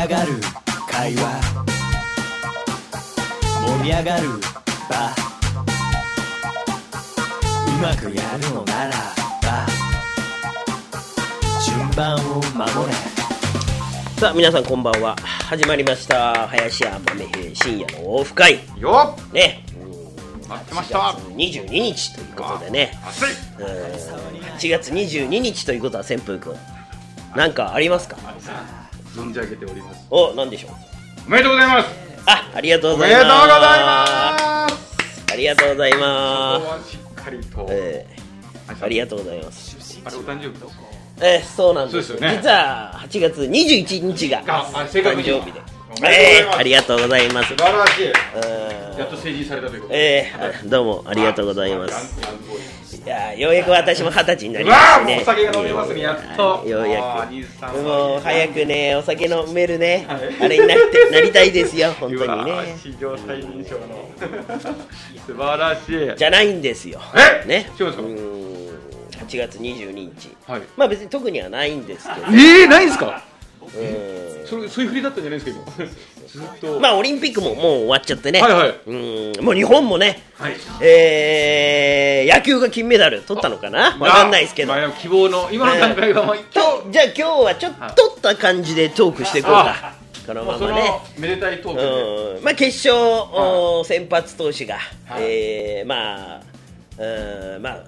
盛り上がる会話。盛り上がる場。うまくやるのならば。順番を守れ。さあ皆さんこんばんは。始まりました。林家豆平深夜のオフ会。よっ。ね。待ってました。8月22日ということでね。暑い。うん。8月22日ということは旋風君なんかありますか？存じ上げております。お何でしょう？おめでとうございます。あありがとうございます。でとうございます。ありがとうございます。えーありがとうございます。あれお誕生日とえーそうなんです。そうですよね。実は8月21日が誕生日で。えーありがとうございます。素晴らしい。うん。やっと成人されたということで。えー、どうもありがとうございます。やーようやく私も二十歳になりましたね。お酒が飲めますねやっと。ようやく。もう早くねお酒飲めるね、はい。あれになってなりたいですよ 本当にね。ー史上最年少の。素晴らしい。じゃないんですよ。え？ね。違うんですか？ーん。8月22日。はい。まあ別に特にはないんですけど。えー、ないんですか？うん。それそういう振りだったんじゃないですか今？ずっと。まあオリンピックももう終わっちゃってね、はいはい。うん。もう日本もね、はい。えー、野球が金メダル取ったのかな？わかんないですけど、まあ希望の今の段階はまあ一今応日じゃあ今日はちょっと取った感じでトークしていこうか。このまままねめでたいトークで。うん。まあ、決勝、お先発投手が、はい。えーまあうんまあ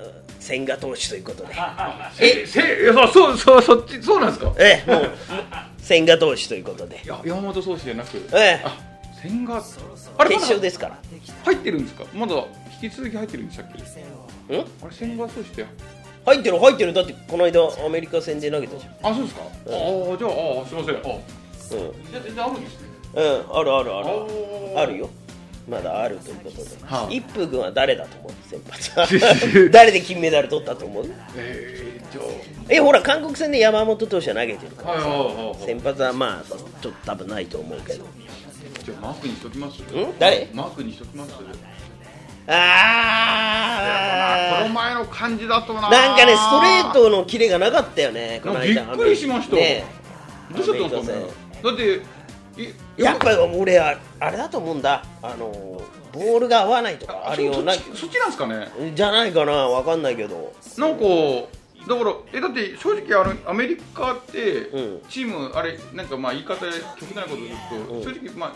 千賀投手ということで。えせそうそうそっちそうなんですか？え もう千賀投手ということで。いや山本投手じゃなく。ええ。あ千賀。あれ決勝ですから。入ってるんですか？まだ引き続き入ってるんでしたっけ？ん？あれ千賀投手って入ってる入ってる。だってこの間アメリカ戦で投げたじあそうですか？ああじゃああすいません。あゃん。うん、じゃあ全然あるんですね。うん、あるあるある。ああるよまだあるということで、はあ一風君は誰だと思う？先発 誰で金メダル取ったと思う？えー、じゃえほら韓国戦で山本投手は投げてるからあはい先発はまあちょっと多分ないと思うけど。じゃあマークにしときます？ん？誰？マークにしときます？あこの前の感じだとな。ーなんかねストレートのキレがなかったよねこの間。びっくりしました。ね。どうしちゃったんですかねだっていやっぱり俺はあれだと思うんだ。あのボールが合わないとかあるような。そそっちなんですかね？じゃないかなわかんないけど。なんかだからえだって正直あのアメリカって、うん。チームあれなんかまあ言い方極端なこと言うと、うん。正直まあ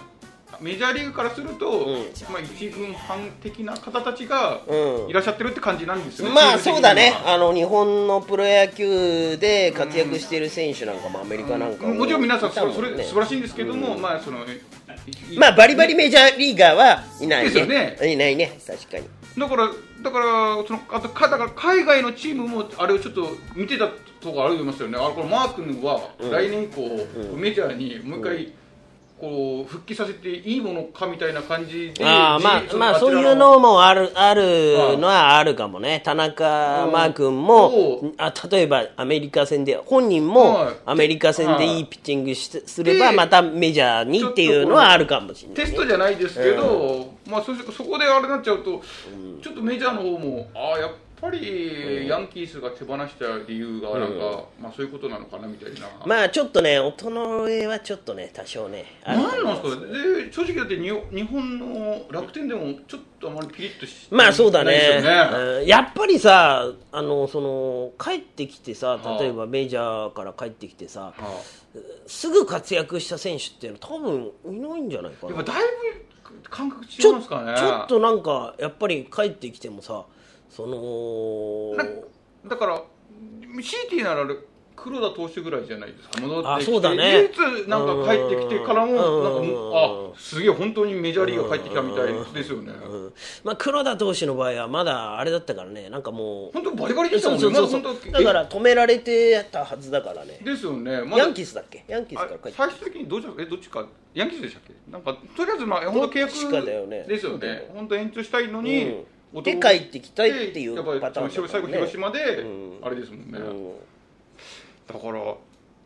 メジャーリーグからすると、うん。まあ一軍半的な方たちがうん。いらっしゃってるって感じなんですよね。まあそうだね。あの日本のプロ野球で活躍している選手なんかもアメリカなんかうん。もちろん皆さんそれねれ素晴らしいんですけども、まあそのいまあバリバリメジャーリーガーはいないですよね。ねいないね。確かに。だからだからそのあとかだから海外のチームもあれをちょっと見てたところあると思いますよね。あこのマー君は来年以降、うん。メジャーにもう一回、こう復帰させていいものかみたいな感じで、ああまじあまあそういうのもあるあるのはあるかもね。田中マー君もう。んあ例えばアメリカ戦で本人もはい。アメリカ戦でいいピッチングしすればでまたメジャーにっていうのはあるかもしれないね。テストじゃないですけど、まあそそこであれになっちゃうと、ちょっとメジャーの方もああやっぱりヤンキースが手放した理由がなんか、まあそういうことなのかなみたいな。まあちょっとね音の上はちょっとね多少ね。あるなんですかで正直だってに日本の楽天でもちょっとあまりピリッとしまあそうだね。ね。うん。やっぱりさあのその帰ってきてさはあ。例えばメジャーから帰ってきてさはすぐ活躍した選手っていうのは多分いないんじゃないかな。あやっぱだいぶ感覚違いますかね。ちょっとなんかやっぱり帰ってきてもさそのなだから CT なら黒田投手ぐらいじゃないですか。戻ってきてあそうだね。唯一なんか帰ってきてからもうん。なんかあすげえ本当にメジャーリーガー帰ってきたみたいです。よね。うん。まあ、黒田投手の場合はまだあれだったからね。なんかもう本当バリバリでしたそもんそうそうそうまだから止められてたはずだからね。えですよね。まだヤンキースだっけ？ヤンキースから帰ってき最終的にどっちえどっちか？ヤンキースでしたっけ？なんかとりあえずまあ本当契どっちかだよね。約ですよね。本当延長したいのに、うんで帰ってきたいっていうパターンね。最後広島で、うん。あれですもんね、うん。だから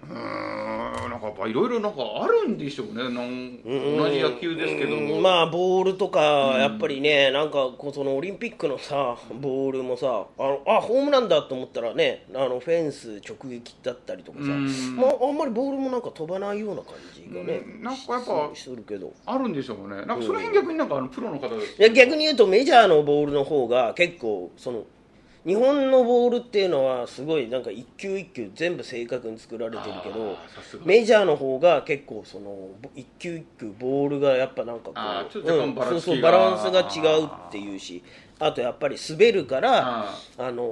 うーんなんかやっぱいろいろなんかあるんでしょうね。なん同じ野球ですけども、うん。まあボールとかやっぱりね、なんかこうそのオリンピックのさボールもさあのあホームランだと思ったらねあのフェンス直撃だったりとかさ、うん。まあ、あんまりボールもなんか飛ばないような感じがね、うん。なんかやっぱすするけど。あるんでしょうね。なんかその辺逆になんかあのプロの方ですいや逆に言うとメジャーのボールの方が結構その日本のボールっていうのはすごいなんか一球一球全部正確に作られてるけどメジャーの方が結構そのぼ一球一球ボールがやっぱなんかこうあーちょっと若干バランスそうそうバランスが違うっていうしあとやっぱり滑るからああの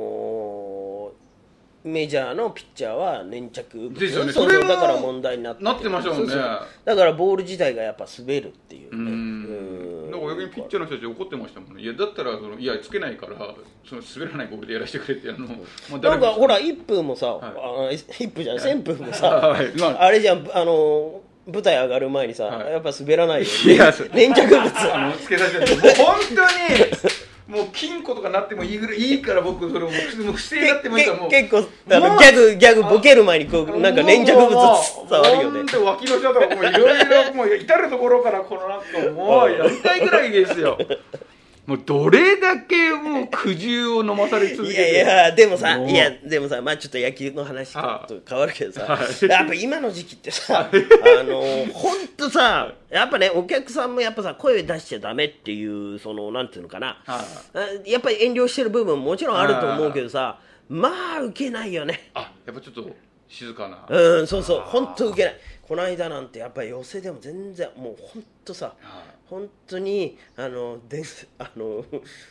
ーメジャーのピッチャーは粘着物。ですよね。そうそうだから問題になってなってましたもんね。だからボール自体がやっぱ滑るっていううね。んなん。か逆にピッチャーの人たち怒ってましたもんね。いやだったらそのいやつけないからその滑らないボールでやらせてくれってあの、まあなんかほらい一風もさ、あ一風じゃない旋風もさ、はい。まあ。あれじゃんあの舞台上がる前にさ、はい。やっぱ滑らないよいや粘着物。あのつけさせて。もう本当に もう金庫とかなってもいいぐらいいいから僕それもう不正になってましたもうけ結構あのギャグギャグボケる前にこうなんか粘着物伝わるよね。本当脇の下とかもういろいろもう至る所からこのなんかもう やりたいぐらいですよもうどれだけもう苦渋を飲まされ続けいてやいやでもさいやでもさまあちょっと野球の話とは変わるけどさ はい。やっぱ今の時期ってさあの本当さやっぱねお客さんもやっぱさ声出しちゃダメっていうそのなんていうのかな。はい。あやっぱり遠慮してる部分ももちろんあると思うけどさまあ受けないよね。あやっぱちょっと静かな。うんそうそう。本当受けない。この間なんてやっぱり寄せでも全然もう本当さはい本当にあので あの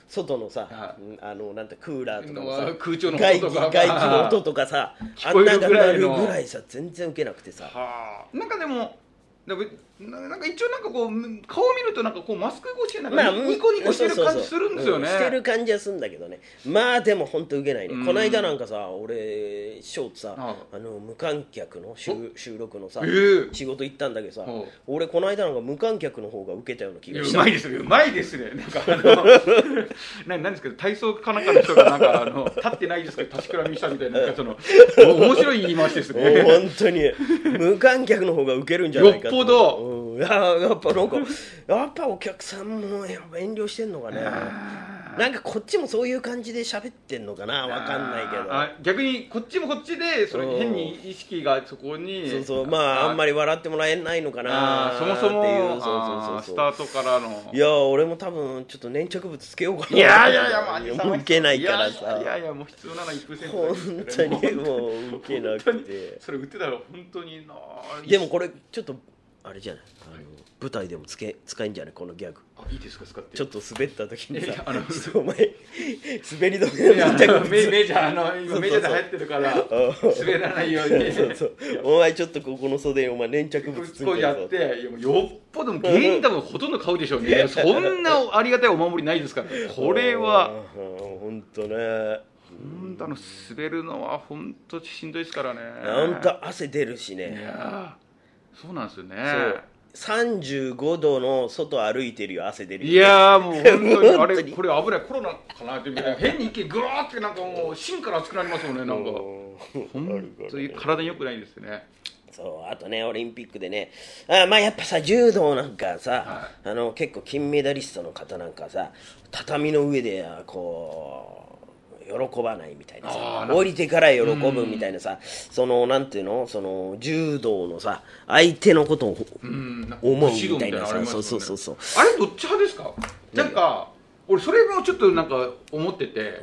外のさ、あのなんてクーラーとかものさ空調の外気外気の音とかさ あんながなるぐらいさ全然受けなくてさはあなんかでもなんか一応なんかこう顔を見るとなんかこうマスク越しでなんかニコニコしてる感じするんですよね。そうそうそううんしてる感じはするんだけどね。まあでも本当受けないね、うん。この間なんかさ俺ショーツさ、はあの無観客の収収録のさ、ええ。仕事行ったんだけどさ、はあ俺この間なんか無観客の方が受けたような気いやがした。うまいですねうまいですねなんかあの ななんですか体操かなんかの人がなんかあの 立ってないですけど確かみしたみたいななんかその お面白い言い回しですもうね本当に無観客の方が受けるんじゃないかとよっぽど。うん、いややっぱなんかやっぱお客さんもやっぱ遠慮してんのかね。なんかこっちもそういう感じで喋ってんのかなわかんないけど。あ逆にこっちもこっちでそれうん変に意識がそこに。そうそうまああんまり笑ってもらえないのかなそもそもっていうそうそうそう。スタートからの。いや俺も多分ちょっと粘着物つけようかな。いやいやいや、まあ、もう受けないからさ。いやいやもう必要なのは1%です本当にもう受けなくて。それ売ってたら本当になでもこれちょっとあれじゃない？舞台でもつけ使えんじゃない？このギャグ。あいいですか？使って。ちょっと滑った時にさあのお前 滑り止めの粘着のメ物メジャーあの今メジャーで流行ってるから滑らないように。そうそう。お前ちょっとここの袖にお前粘着物つこうやってよっぽど芸人多分ほとんど買うでしょうね。そんなありがたいお守りないですから これは。本当ね。本当あの滑るのは本当しんどいですからね。なんか汗出るしいねそうなんですよね35度の外歩いてるよ汗出るよいやーもう本当に。あれこれ危ないコロナかなってみたいな変に一気にグワーってなんかもう芯から熱くなりますもんねなんか。うん本当に体に良くないですね。そうあとねオリンピックでね。あまあやっぱさ柔道なんかさ、はあの結構金メダリストの方なんかさ畳の上であこう喜ばないみたいなさ降りてから喜ぶみたいなさそのなんていうの？その柔道のさ相手のことを思うみたいなさのありますもんね。そうそうそうあれどっち派ですか？なんか俺それもちょっとなんか思ってて、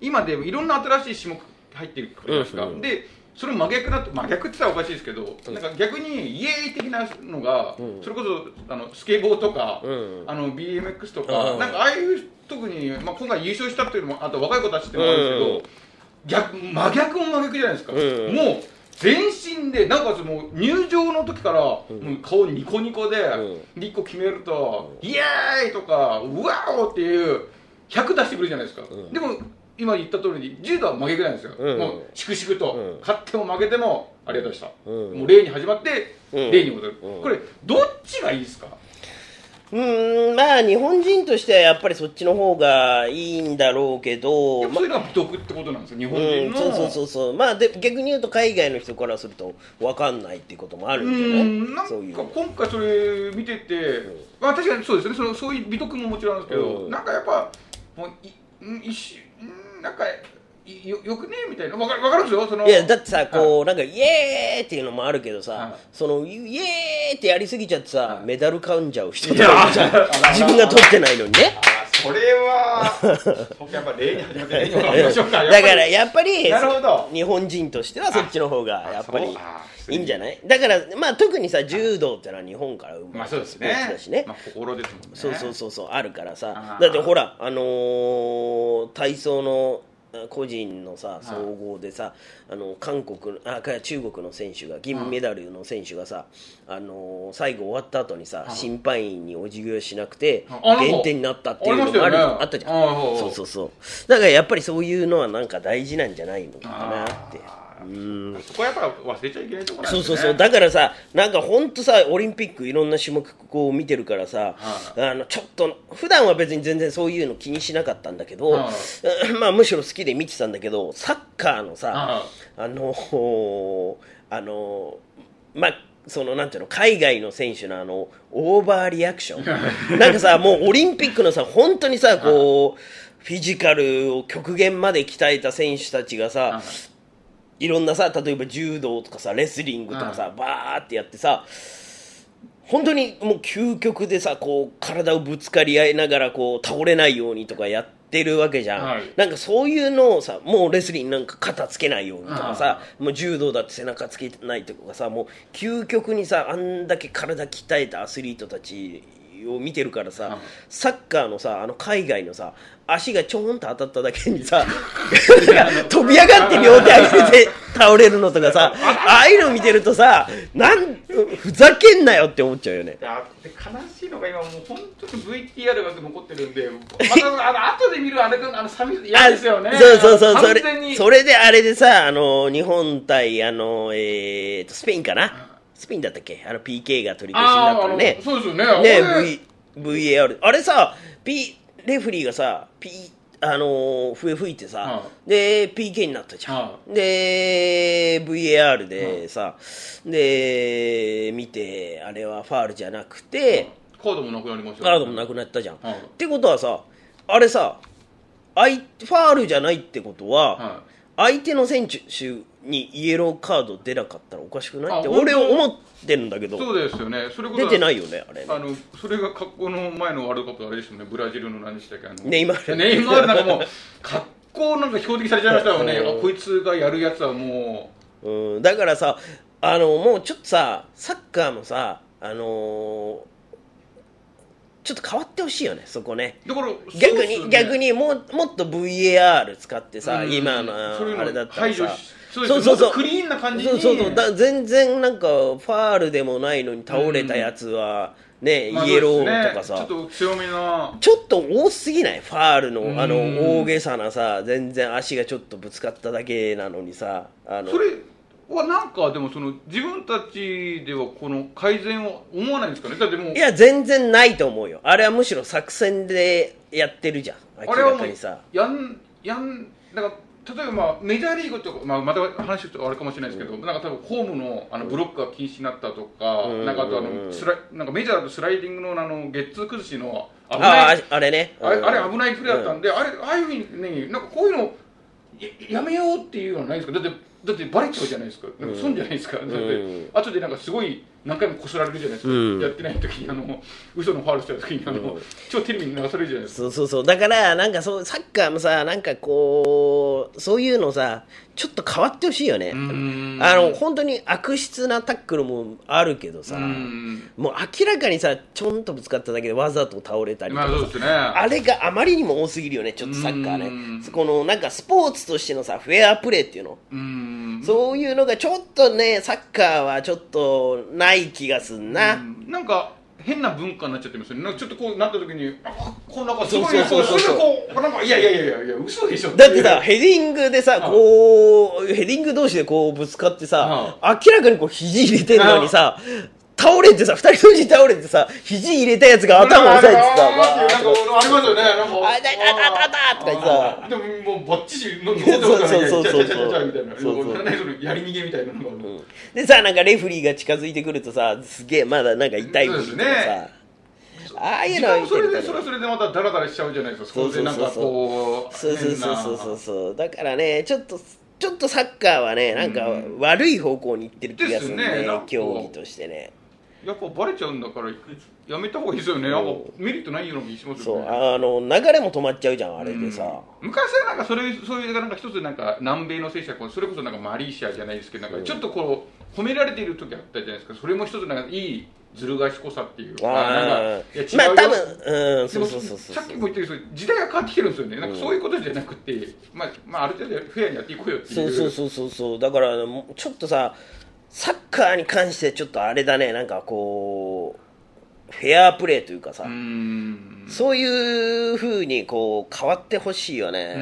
今でいろんな新しい種目入ってるじゃないですか、うんうん。でそれ真逆なと真逆って言ったらおかしいですけど、なんか逆にイエーイ的なのが、それこそあのスケボーとか、うん。あの BMX とか、うん。なんかああいう特に、まあ、今回優勝したっていうのもあと若い子たちってもあるんですけど、逆真逆も真逆じゃないですか、うん。もう全身でなおかつもう入場の時から、もう顔ニコニコで、うで1個決めると、イエーイとかうわおっていう100出してくるじゃないですか、ん。でも今言った通りに柔道は真逆なんですよ、うん。もう粛々と、うん。勝っても負けてもありがとうございました、うん。もう礼に始まってうん。礼に戻る、うん。これどっちがいいですか？うーんまあ日本人としてはやっぱりそっちの方がいいんだろうけど、まそういうのは美徳ってことなんですよ日本うん、人のそうそうそうそう。まあで逆に言うと海外の人からすると分かんないっていうこともあるじゃないう。んなんか今回それ見てて、まあ確かにそうですね。そのそういう美徳ももちろんあるんですけど、うん。なんかやっぱもういうん一なんかいよよくね？みたいな？わかるわかるんですよ？そのいやだってさこうなんかイエーイっていうのもあるけどさ、はい。そのイエーイってやりすぎちゃってさ、はい。メダル噛んじゃう人とかいるじゃん。自分が取ってないのにねあそれは 僕やっぱ例に始めて例にもらいましょうかだからやっぱりなるほど。日本人としてはそっちの方がやっぱりいいんじゃない？だからまあ特にさ柔道ってのは日本から生ままあれたスポそうですね。だしね、まあ、心ですもんね。そうそうそうそうあるからさ。だってほらあのー体操のあ個人のさ総合でさあの韓国あか中国の選手が銀メダルの選手がさあのー最後終わった後にさはい。審判員にお辞儀をしなくて減点になったっていうのもあるあったじゃん。そうそうそう。だからやっぱりそういうのはなんか大事なんじゃないのかなってうん。そこはやっぱ忘れちゃいけないところなんね。そうそうそう。だからさなんか本当さオリンピックいろんな種目こう見てるからさ、はあのちょっと普段は別に全然そういうの気にしなかったんだけど、はまあむしろ好きで見てたんだけどサッカーのさ、はあのあのまあそのなんていうの海外の選手のあのオーバーリアクション。なんかさもうオリンピックのさ本当にさこうフィジカルを極限まで鍛えた選手たちがさ、はいいろんなさ例えば柔道とかさレスリングとかさ、バーってやってさ本当にもう究極でさこう体をぶつかり合いながらこう倒れないようにとかやってるわけじゃん、はい。なんかそういうのをさもうレスリングなんか肩つけないようにとかさはもう柔道だって背中つけないとかさもう究極にさあんだけ体鍛えたアスリートたちを見てるからさ、はいサッカーのさあの海外のさ足がちょんと当たっただけにさ 飛び上がって両手上げて倒れるのとかさああいうの見てるとさなんふざけんなよって思っちゃうよね悲しいのが今もう本当に VTR が残ってるんでまたあの後で見るあれがあの寂しい嫌ですよねあそうそうそうそれそれであれでさあの日本対あの、えーとスペインかなスペインだったっけ？あの PK が取り消しになったのね。そうですよね。ね v VAR あれさ P レフェリーがさ P あのー笛吹いてさ、はで PK になったじゃん、はで VAR でさ、で見てあれはファールじゃなくて、カードもなくなりましたカードもなくなったじゃん、はい。ってことはさあれさあいファールじゃないってことは、は相手の選手にイエローカード出なかったらおかしくない？って俺思ってるんだけいど。そうですよね。それこそ出てないよねあれね。あのそれが格好の前のワールドカップあれですよね。ブラジルの何でしたっけ？あのネイマール。ネイマールなんかもう 格好なんか標的されちゃいましたよね。う んあこいつがやるやつはもう。ん、だからさあのもうちょっとさサッカーもさあのーちょっと変わってほしいよねそこね。うだから逆に、逆にもうもっと VAR 使ってさ、うん今のあれだったらさ。そうそうそうクリーンな感じに。そうそうそう。だ全然なんかファールでもないのに倒れたやつは、ねまあイエローとかさ、ちょっと強めな。ちょっと多すぎない？ファールのあのうん大げさなさ全然足がちょっとぶつかっただけなのにさあの。それはなんかでもその自分たちではこの改善を思わないんですかね？だってもういや全然ないと思うよ。あれはむしろ作戦でやってるじゃん。明らかにさ。やんやんだから例えばまあメジャーリーグとか、まあ、また話あれかもしれないですけど、なんか多分ホームのあのブロックが禁止になったとか、うん。なんかあとあのスライなんかメジャーだとスライディングのあのゲッツー崩しの危あないああれね。あれうん。あれ危ないプレーだったんで、あれああいうふうにねなんかこういうのややめようっていうのはないですか？だってだってバレちゃうじゃないですか。なんか損じゃないですか、だってん後でなんかすごい何回もこすられるじゃないですか、うん。やってない時にあの嘘のファールした時にあの、うん。超テレビに流されるじゃないですか。そうそうそう。だからなんかそうサッカーもさなんかこうそういうのさちょっと変わってほしいよね。ん。あの本当に悪質なタックルもあるけどさうん。もう明らかにさちょんとぶつかっただけでわざと倒れたりとかさまあね。あれがあまりにも多すぎるよねちょっとサッカーうんねこのなんかスポーツとしてのさフェアプレーっていうの。うん。そういうのがちょっとねサッカーはちょっとない気がすんな、うん。なんか変な文化になっちゃってますよね。なんかちょっとこうなった時にあこうなんかすごいそうそうそうそう。すぐこうなんかいやいやいやいやいや嘘でしょだってさヘディングでさはいこうヘディング同士でこうぶつかってさ、明らかにこう肘入れてるのにさ倒れてさ二人同時に倒れてさ肘入れたやつが頭押さえてさなんかわーなんかありますよねなんか。あ痛い痛い痛い痛いとか言ってさ。でももうバッチリの残ってますからねそうそうそうそうチャチャチャチャみたいなそうそうやり逃げみたいなのがでさなんかレフリーが近づいてくるとさすげえまだなんか痛いふりとさああいう時のはそれでそれはそれでまたダラダラしちゃうじゃないですかそうそうそうそうそうそうそうだからねちょっとちょっとサッカーはねなんか悪い方向に行ってる気がするね競技としてねやっぱバレちゃうんだからやめた方がいいですよね。なん。かメリットないような気しますそう。よねあの流れも止まっちゃうじゃんあれでさ、昔はなんかそれそういうなんか一つなんか南米の選手はこうそれこそなんかマリーシアじゃないですけどなんかちょっとこう褒められている時あったじゃないですか。それも一つなんかいいずる賢さっていう。あなんかいや違うよ。まあ多分うんそうそうそうそう。さっきも言ったけど時代が変わってきてるんですよね。なんかそういうことじゃなくて、まあ、まあある程度フェアにやっていこうよっていう。そうそうそうそうそう。だからちょっとさサッカーに関してちょっとあれだね。なんかこうフェアプレーというかさ、そういうふうにこう変わってほしいよね。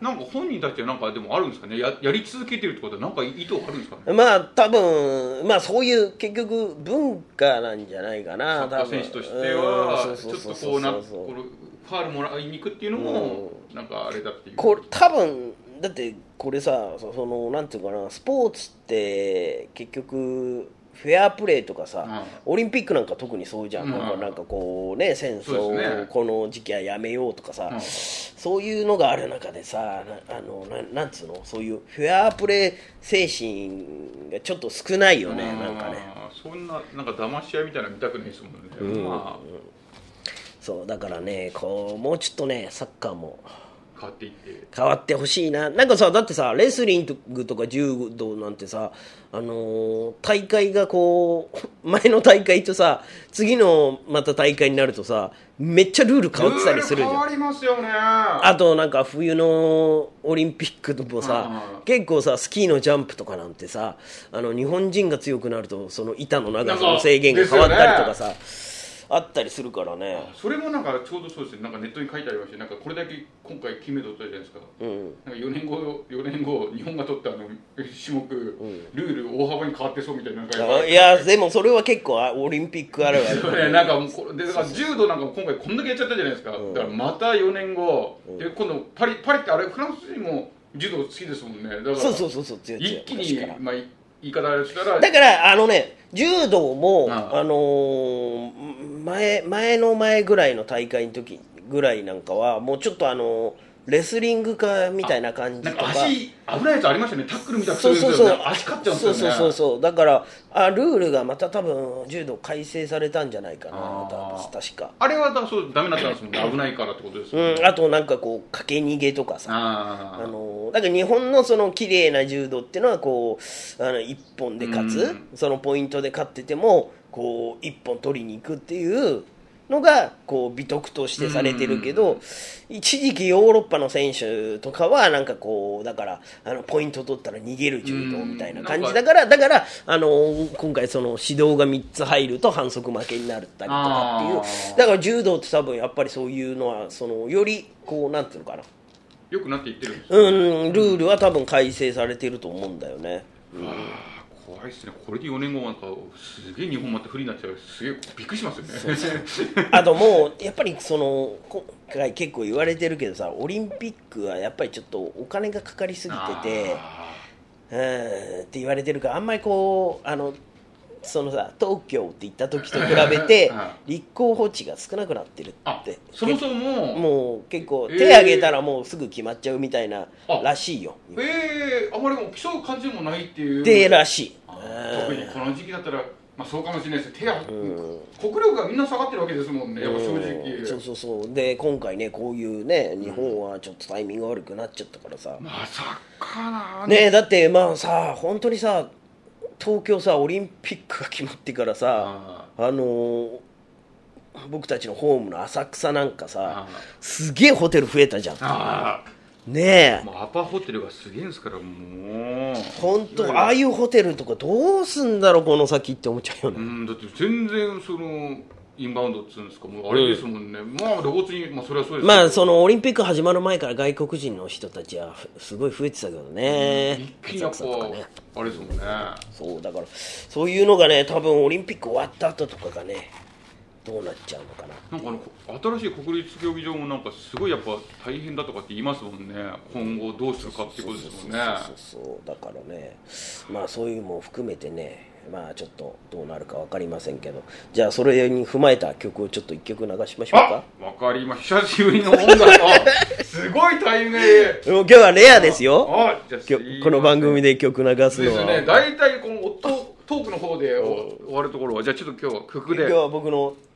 なんか本人たちはなんかでもあるんですかね？ややり続けてるってことはなんか意図あるんですかね？まあ多分まあそういう結局文化なんじゃないかサなッカー選手としてはうんちょっとこうなこのファールもらいに行くっていうのもなんかあれだっていう。これ多分だってこれさそそのなんていうかなスポーツって結局フェアプレーとかさ、オリンピックなんか特にそうじゃん、うん。なんかこうね戦争をこの時期はやめようとかさ、うん。そういうのがある中でさなあのななんつうの？そういうフェアプレー精神がちょっと少ないよねなんかね。そんななんか騙し合いみたいなの見たくないですもんね、まそうだからねこうもうちょっとねサッカーもあ変わっていって。変わってほしいな。なんかさだってさレスリングとか柔道なんてさあのー大会がこう 前の大会とさ次のまた大会になるとさめっちゃルール変わってたりするじゃん。ルール変わりますよね。あとなんか冬のオリンピックともさうん結構さスキーのジャンプとかなんてさあの日本人が強くなるとその板の長さの制限が変わったりとかさ、あったりするからね。それもなんかちょうどそうですね。なんかネットに書いてありましてなんかこれだけ今回金メダル取ったじゃないですか。うん。なんか4年後4年後日本が取ったあの種目、ルール大幅に変わってそうみたいななんいやでもそれは結構あオリンピックあるある。それなんかでだから柔道なんかも今回こんだけやっちゃったじゃないですか、だからまた4年後、で今度パリパリってあれフランス人も柔道好きですもんね。だからそうそうそう一気にまあい言い方をしたらだからあのね柔道もあのー前前の前ぐらいの大会の時ぐらいなんかはもうちょっとあのレスリング化みたいな感じとか。か足危ないやつありましたね。タックルみたいなそうそうそう。足勝っちゃうんですよね。そうそうそうそう。だからあルールがまた多分柔道改正されたんじゃないかな確か。あれはだそうダメだったんですもんね。危ないからってことですよね、うん。あとなんかこう駆け逃げとかさ。ああのだから日本のその綺麗な柔道っていうのはこうあの一本で勝つ、うん。そのポイントで勝っててもこう一本取りに行くっていうのがこう美徳としてされてるけど、一時期ヨーロッパの選手とかはなんかこうだからあのポイント取ったら逃げる柔道みたいな感じだからだからあの今回その指導が3つ入ると反則負けになったりとかっていうだから柔道って多分やっぱりそういうのはそのよりこうなんていうのかな。よくなっていってるうん、ルールは多分改正されてると思うんだよね。あー怖いですね。これで4年後なんかすげえ日本また不利になっちゃう。すげえびっくりしますよね。あともう、やっぱりその、今回結構言われてるけどさ、オリンピックはやっぱりちょっとお金がかかりすぎてて、あうん、って言われてるから、あんまりこう、あの、そのさ、東京って行った時と比べて は、立候補地が少なくなってるあって。そもそももう結構えー。手挙げたらもうすぐ決まっちゃうみたいなあらしいよ。ええあまりもう競う感じもないっていう。でらしい。あ特にこの時期だったらまあそうかもしれないです手が、ん。国力がみんな下がってるわけですもんねやっぱ正直、うん。そうそうそう。で今回ねこういうね日本はちょっとタイミング悪くなっちゃったからさ、まさかなねだってまあさ本当にさ東京さオリンピックが決まってからさああ。のー僕たちのホームの浅草なんかさあすげえホテル増えたじゃん。あねえ。もうアパホテルがすげえんですからもう。本当ああいうホテルとかどうすんだろうこの先って思っちゃうよね。うんだって全然そのインバウンドっつうんですか？もうあれですもんね、まあ露骨にまあそれはそうですまあそのオリンピック始まる前から外国人の人たちはふすごい増えてたけどね。一気にやっ浅草とかねぱあれですもんね。そうだからそういうのがね多分オリンピック終わった後とかがねどうなっちゃうのかな。なんかあの新しい国立競技場もなんかすごいやっぱ大変だとかって言いますもんね。今後どうするかってことですもんね。そうそうだからねまあそういうのも含めてねまあちょっとどうなるか分かりませんけど。じゃあそれに踏まえた曲をちょっと一曲流しましょうあかわかりました。久しぶりの音楽。あすごいタイミング今日はレアですよ。あじゃあ今日この番組で曲流すのは。ですね。大体このトトークの方でお終わるところはじゃあちょっと今日は曲で。今日は僕のた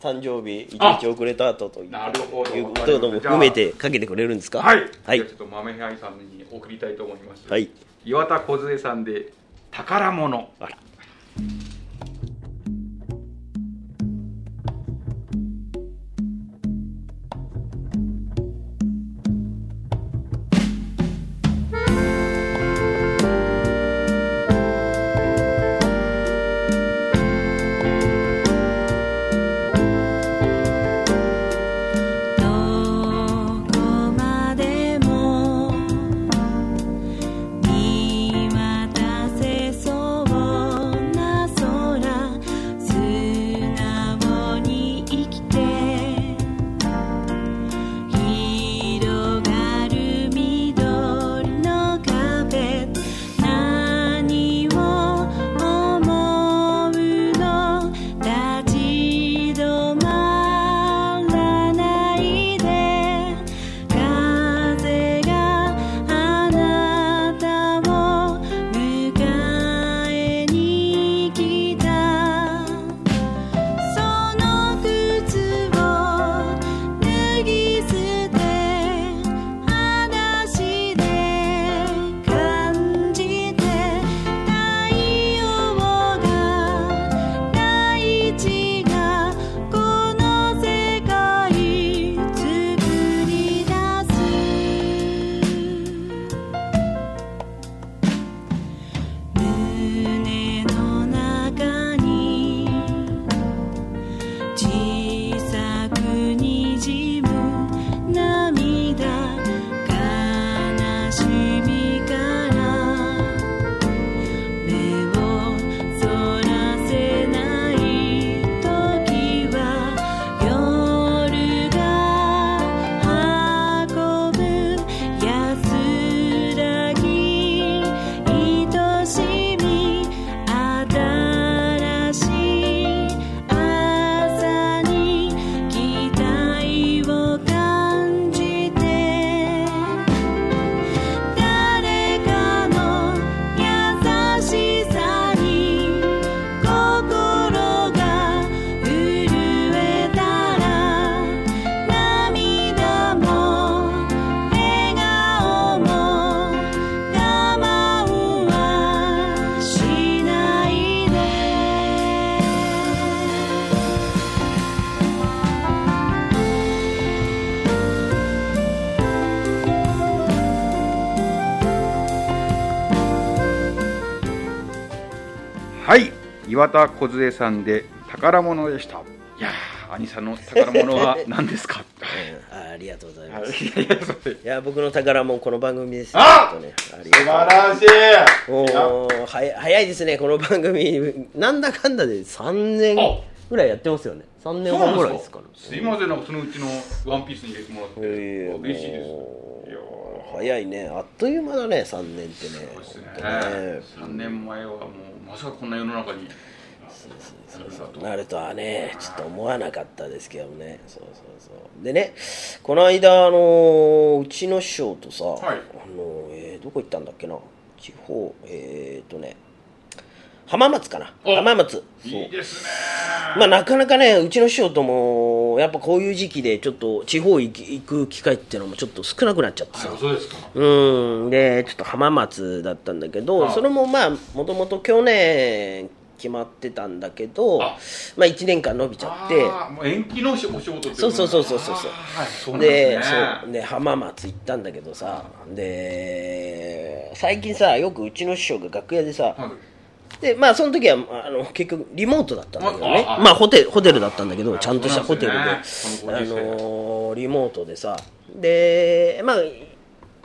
誕生日一あ日遅れた後というなるほど。いうことも含めてかけてくれるんですか？はい、はい。じゃあちょっと豆平さんに送りたいと思います、はい。岩田梢さんで宝物。あら岩田梢さんで宝物でした。いやー兄さんの宝物は何ですか？う んあありがとうございます。いや僕の宝もこの番組ですねありがとう。らしい！早いですねこの番組。なんだかんだで3年ぐらいやってますよね。3年半ぐらいですからすいませんそのうちのワンピースに入れてもらって、嬉しいです早いね。あっという間だね3年ってね。そうですね。ね。3年前はもうまさかこんな世の中になるとは。ねちょっと思わなかったですけどね。そうそうそう。でねこの間あのうちの師匠とさ、い。あのえーどこ行ったんだっけな。地方えー、っとね浜松かな。お。浜松。そういいですね。まあなかなかねうちの師匠ともやっぱこういう時期でちょっと地方行き行く機会っていうのもちょっと少なくなっちゃってさ、あそうですか。うん。でちょっと浜松だったんだけど、あそれもまあもともと去年決まってたんだけどあ。まあ1年間延びちゃって。もう延期のお仕事っていそうそうそうそうそうそう。でそう。で浜松行ったんだけどさ。で最近さよくうちの師匠が楽屋でさ、はいでまあその時はあの結局リモートだったんだけどね。まあホテルホテルだったんだけどちゃんとしたホテルで、あこのリモートでさ。でまあ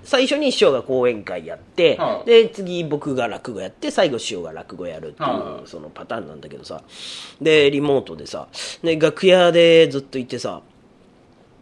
最初に師匠が講演会やって、はあ。で次僕が落語やって最後師匠が落語やるっていう、はあ。そのパターンなんだけどさ。でリモートでさ。で楽屋でずっといてさ。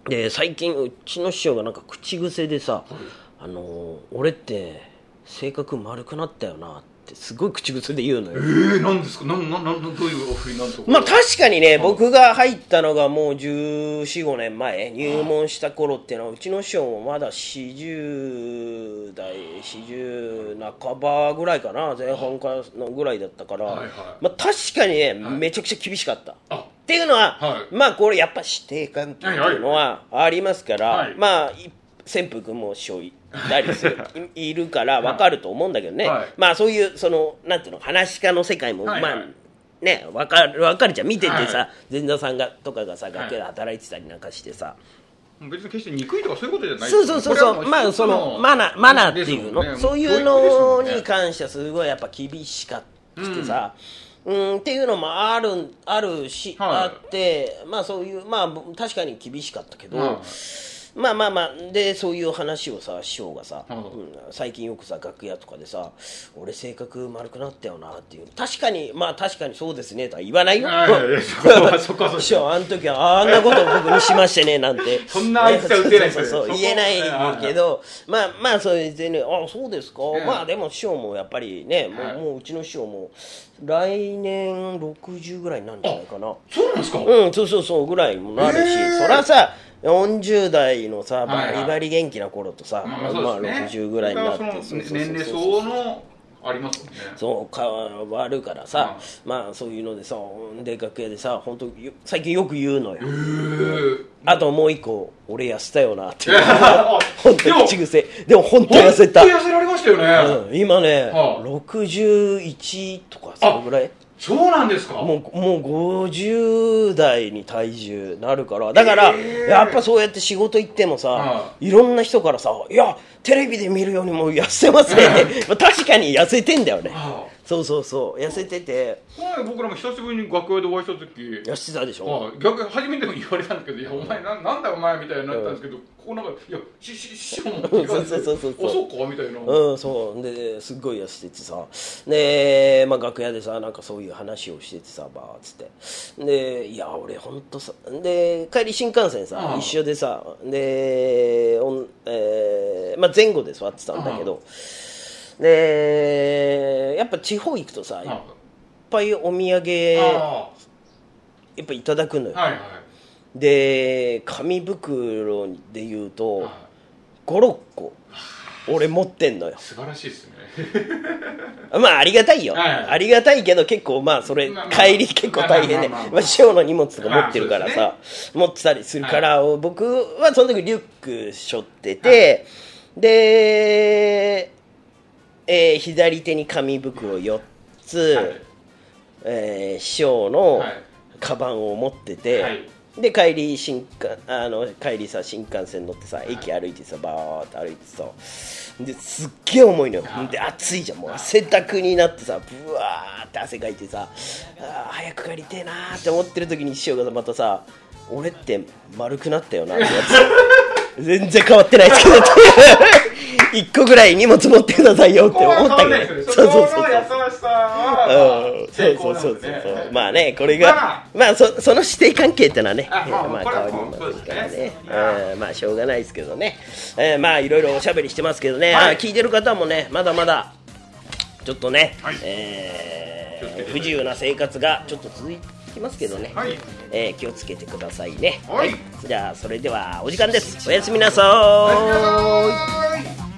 で最近うちの師匠がなんか口癖でさ「あのー俺って性格丸くなったよな」ってすごい口癖で言うのよ。えー、なんですか？なんなんなんどういうお振りなんとか。まあ確かにね、僕が入ったのがもう14、5年前、入門した頃っていうのは、うちの師匠もまだ40代、40半ばぐらいかな、前半かのぐらいだったから、はいはい。まあ確かにね、はい。めちゃくちゃ厳しかった。あ。っていうのは、はい。まあこれやっぱ師弟関係っていうのはありますから、はいまあい潜伏君も師匠いたりするい。いるから分かると思うんだけどね、はい。まあそういうそのなんていうの話し家の世界も、はいはい。まあね分かる分かるじゃん。見ててさ、は前座さんがとかがさ楽屋で働いてたりなんかしてさ、別に決して憎いとかそういうことじゃない。そうそうそうそう。まあそのマナーマナーっていうの、ね。そういうのに関してはすごいやっぱ厳しかってさ、うんっていうのもあるんあるし、はい。あってまあそういうまあ確かに厳しかったけど、はいまあまあまあでそういう話をさ師匠がさ、はいうん最近よくさ楽屋とかでさ「俺性格丸くなったよな」っていう。確かにまあ確かにそうですねとは言わないよ、師匠あの時はあんなこと僕にしましてねなんて。そんな相手は打てない そうそう言えないけどまあまあそれでねあそうですか、んまあでも師匠もやっぱりねもう,、はい。もううちの師匠も来年60ぐらいになるんじゃないかな。そうなんですか、うんそうそうそうぐらいもなるし、へー。そりゃさ40代のさバリバリ元気な頃とさ、まあまあそうですね。60ぐらいになって年齢層のありますもんね。そう変わるからさ、まあそういうのでさで楽屋でさ本当最近よく言うのよ、へー。あともう一個俺痩せたよなって。あ 本当でもに口癖。でも本当痩せた、本当痩せられましたよね、うん、今ね、はあ61とかそれぐらいそうなんですか？もうもう50代に体重なるから。だから、えー。やっぱそうやって仕事行ってもさ、はい。ろんな人からさ「いやテレビで見るよりも痩せますね」って、まあ確かに痩せてんだよね、はそうそうそう。痩せてて。前僕らも久しぶりに楽屋でお会いした時。痩せてたでしょ、はい。逆に初めても言われたんですけど「いやお前ななんだお前」みたいになったんですけど、ここなんか「いやしし師匠も」って言われてそうそうそうそうあそうか」みたいな、うん、そう。ですっごい痩せててさ。で、まあ、楽屋でさなんかそういう話をしててさバーっつって。でいや俺ほんとさで帰り新幹線さ一緒でさで、おんえーまあ、前後で座ってたんだけどでやっぱ地方行くとさい。っあぱいお土産やあ。っぱいただくのよ、はいはい。で紙袋で言うとはい。56個俺持ってんのよ。素晴らしいですね。まあありがたいよ、はいはい。ありがたいけど結構まあそれまあまあ。帰り結構大変で師匠の荷物とか持ってるからさ、まあ持ってたりするから、僕はその時リュック背負ってて、で、えー左手に紙袋4つ、はい。えー師匠のはい。カバンを持ってて、はい。で帰り新幹あの帰りさ新幹線乗ってさ駅歩いてさバーって歩いてさですっげえ重いのよ。で暑いじゃん。もう汗だくになってさブワーって汗かいてさあー早く帰りてえなーって思ってる時に師匠がまたさ「俺って丸くなったよな」ってやつ。全然変わってないですけど 一個ぐらい荷物持ってくださいよって思ったけど。そうそうそうそう。そうそうそうまあねこれがまあそその師弟関係ってのはねあまあ変わりませんからね。まあしょうがないですけどね。えーまあいろいろおしゃべりしてますけどね。はい。あ聞いてる方もねまだまだちょっとねはい。えー不自由な生活がちょっと続きますけどね。はい。えー気をつけてくださいね。はい。じゃあそれではお時間です。おやすみなさい